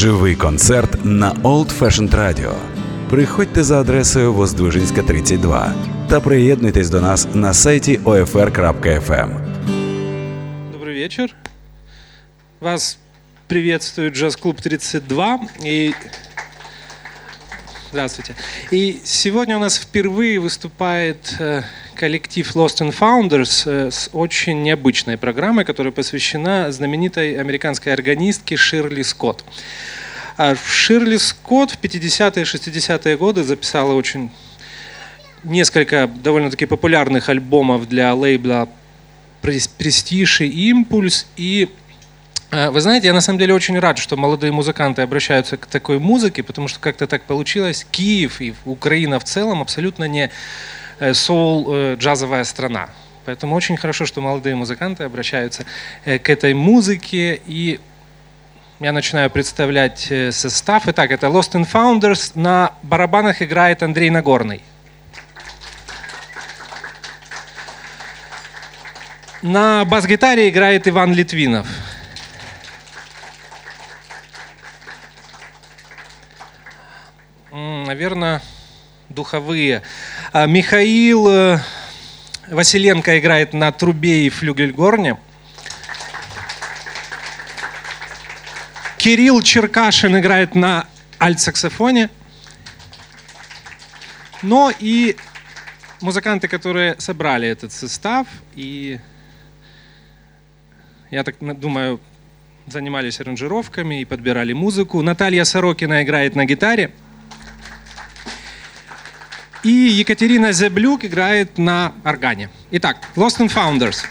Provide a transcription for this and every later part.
Живий концерт на Old Fashioned Radio. Приходьте за адресою Воздвижинська, 32 та приєднуйтесь до нас на сайті OFR.FM. Добрый вечер. Вас приветствует джаз-клуб 32. И... Здравствуйте. И сегодня у нас впервые выступает э, коллектив Lost and Founders э, с очень необычной программой, которая посвящена знаменитой американской органистке Ширли Скотт. А Ширли Скотт в 50-е и 60-е годы записала очень несколько довольно-таки популярных альбомов для лейбла Престиж и Импульс. И вы знаете, я на самом деле очень рад, что молодые музыканты обращаются к такой музыке, потому что как-то так получилось. Киев и Украина в целом абсолютно не э, соул-джазовая страна. Поэтому очень хорошо, что молодые музыканты обращаются э, к этой музыке. И я начинаю представлять состав. Итак, это Lost and Founders. На барабанах играет Андрей Нагорный. На бас-гитаре играет Иван Литвинов. Наверное, духовые. А Михаил э, Василенко играет на трубе и флюгельгорне. Кирилл Черкашин играет на альт-саксофоне. Но и музыканты, которые собрали этот состав и я так думаю, занимались аранжировками и подбирали музыку. Наталья Сорокина играет на гитаре. И Екатерина Зеблюк играет на органе. Итак, Lost and Founders.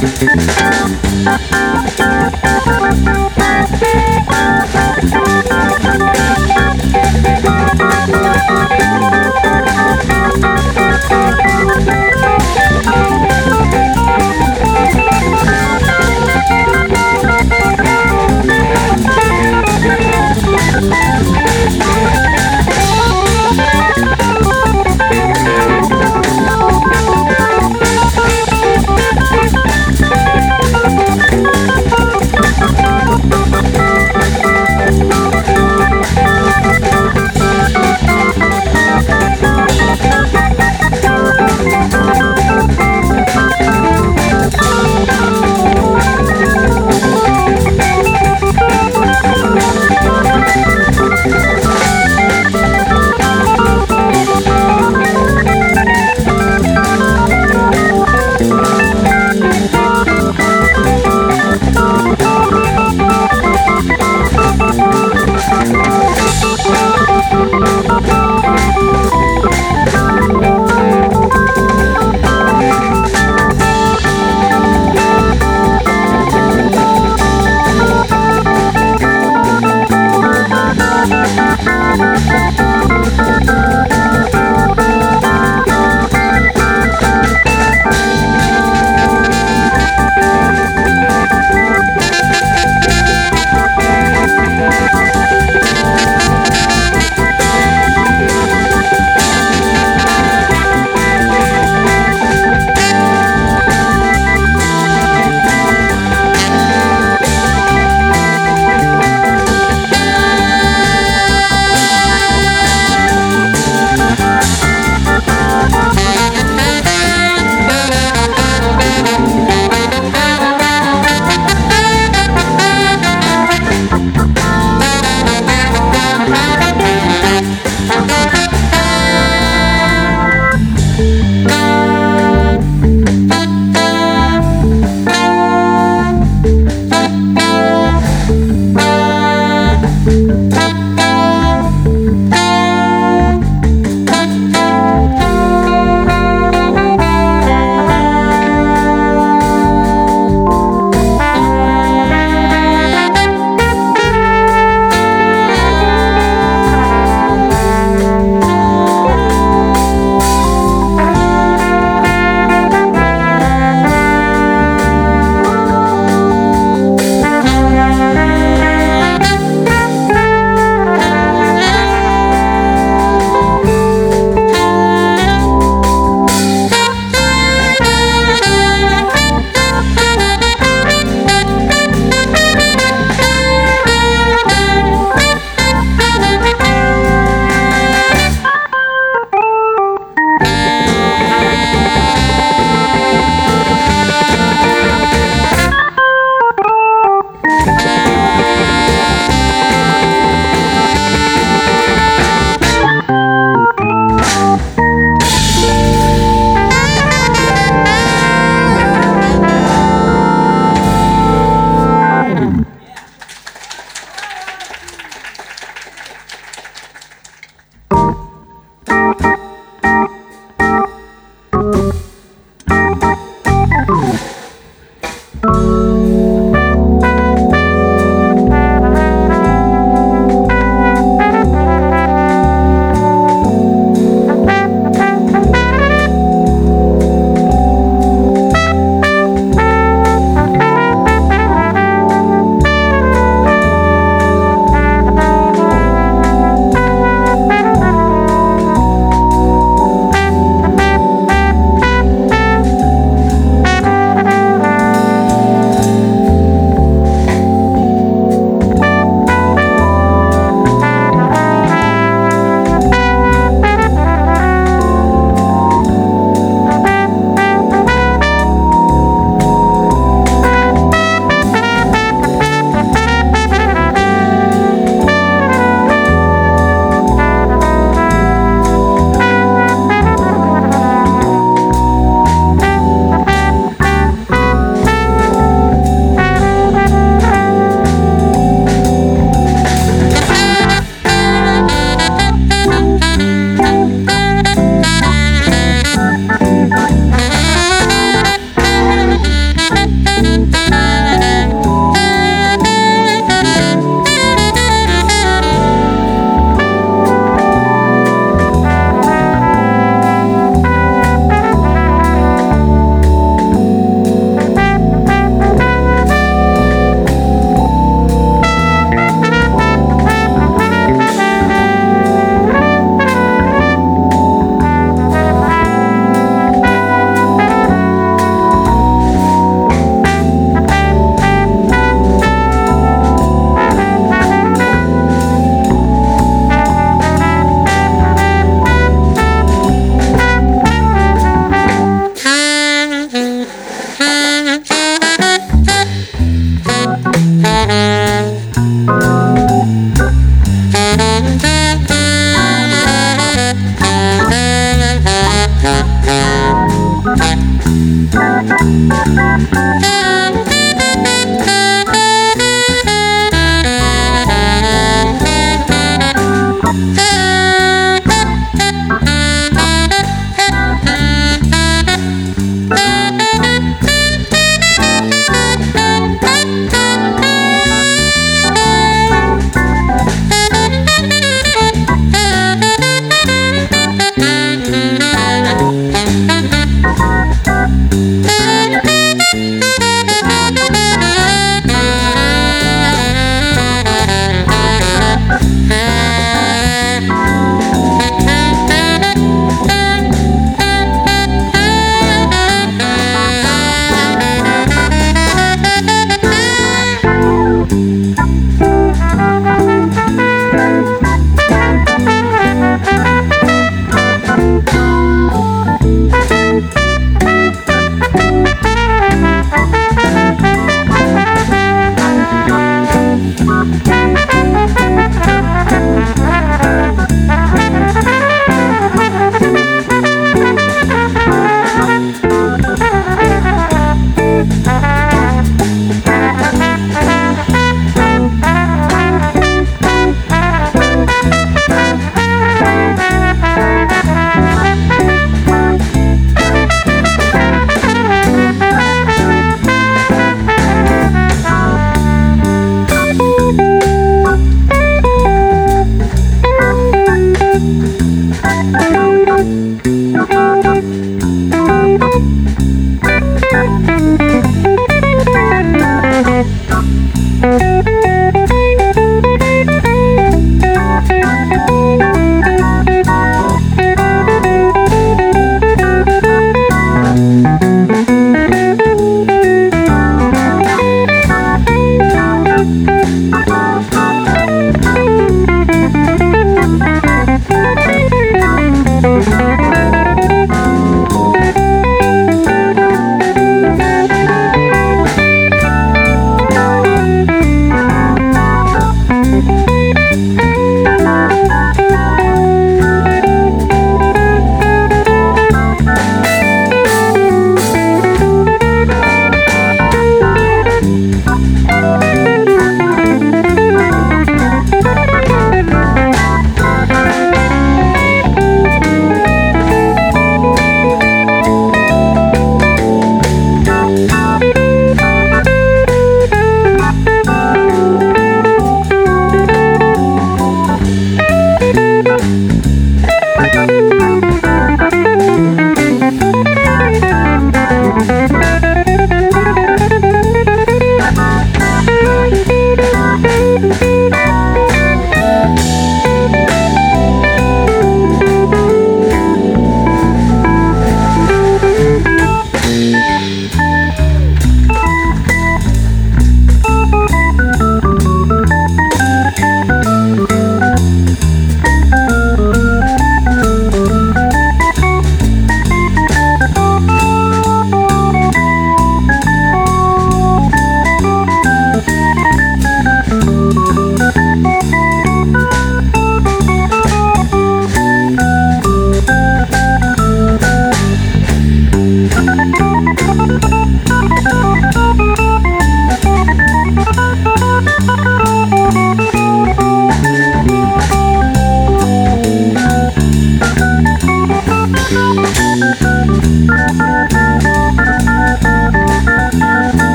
Música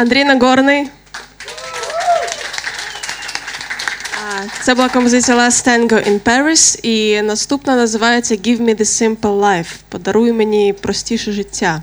Андрій Нагорний. Це була композиція Last Tango in Paris, і наступна називається Give me the simple life. Подаруй мені простіше життя.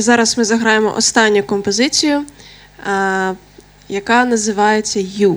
і зараз ми заграємо останню композицію, а, яка називається You.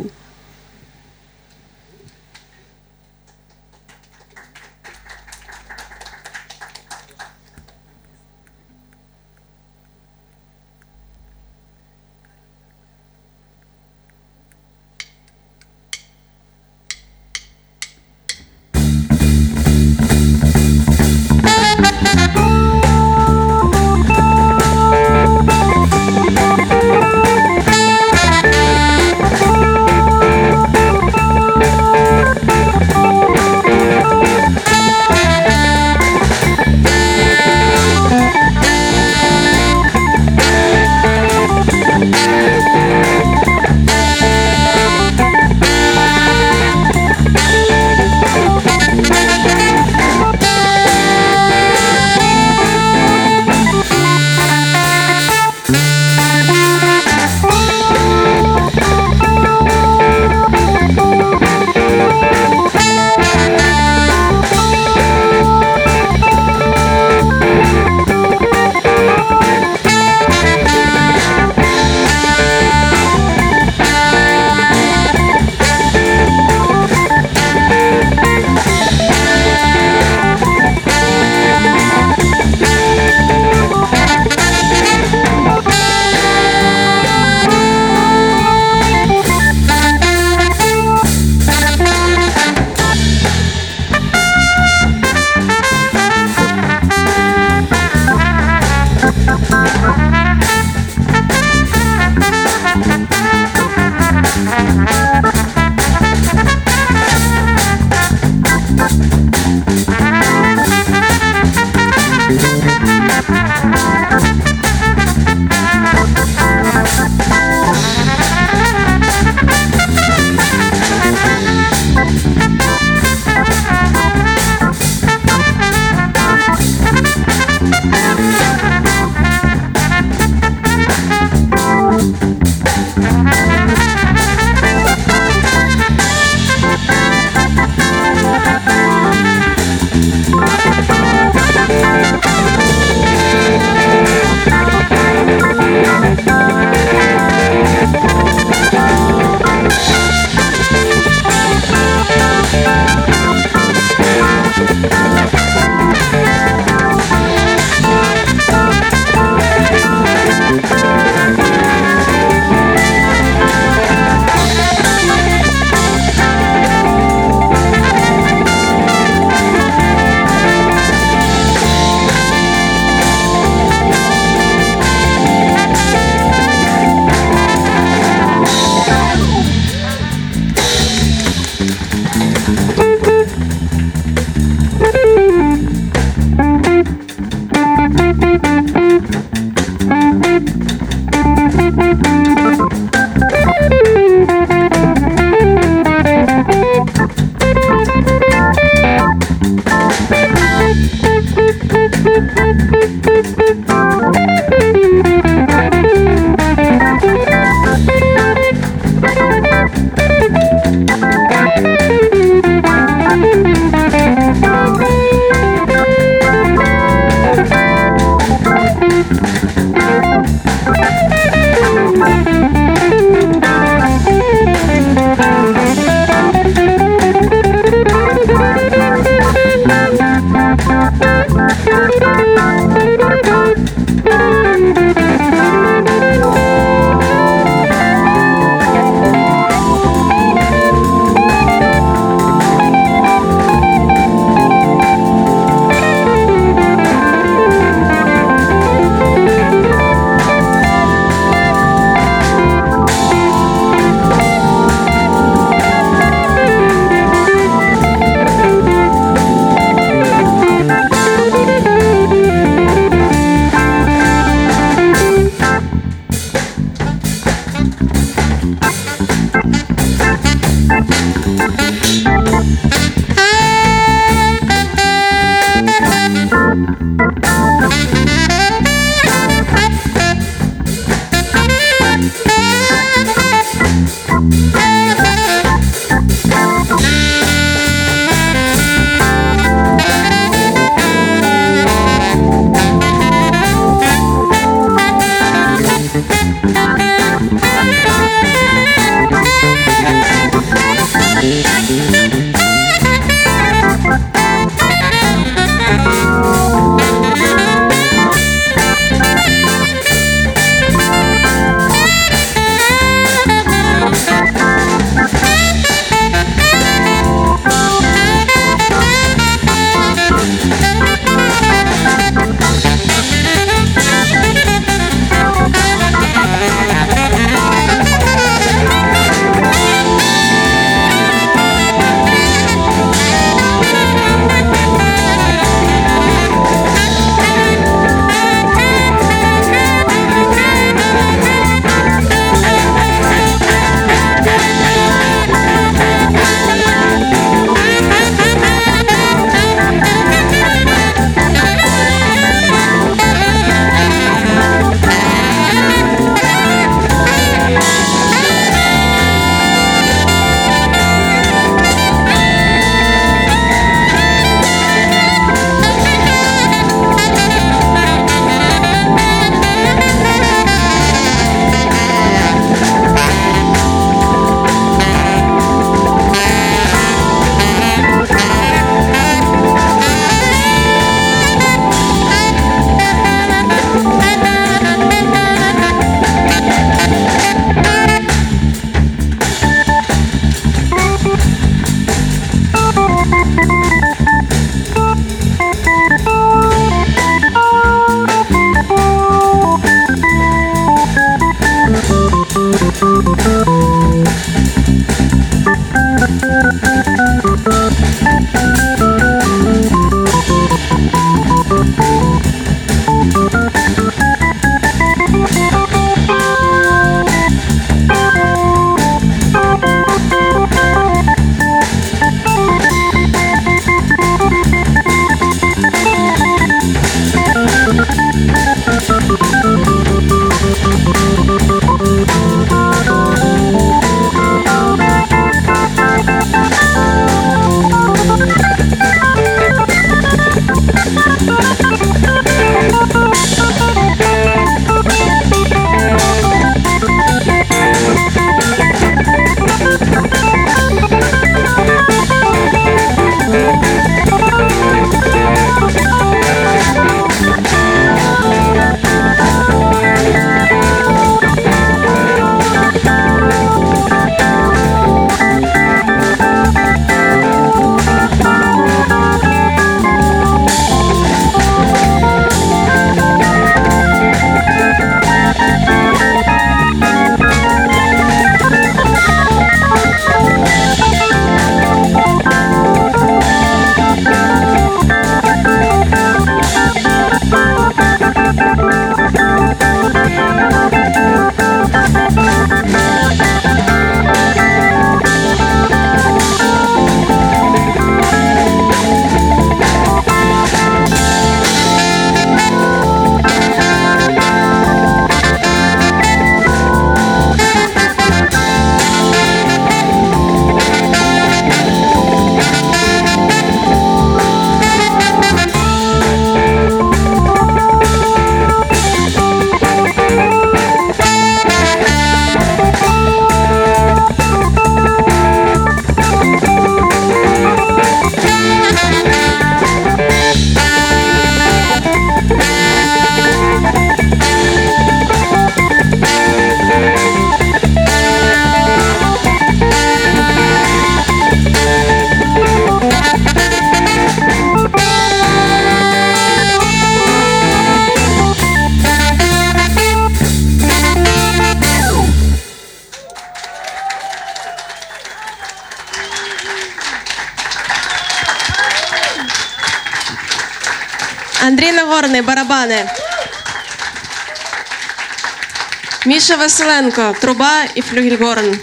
Міша Василенко, труба і флюгельгорн.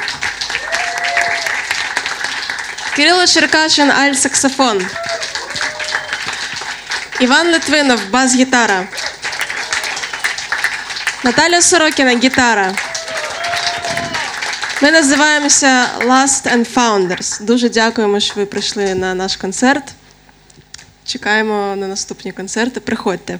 Кирило Черкачин, альт-саксофон. Іван Литвинов, бас-гітара. Наталя Сорокіна, гітара. Ми називаємося Last and Founders. Дуже дякуємо, що ви прийшли на наш концерт. Чекаємо на наступні концерти. Приходьте.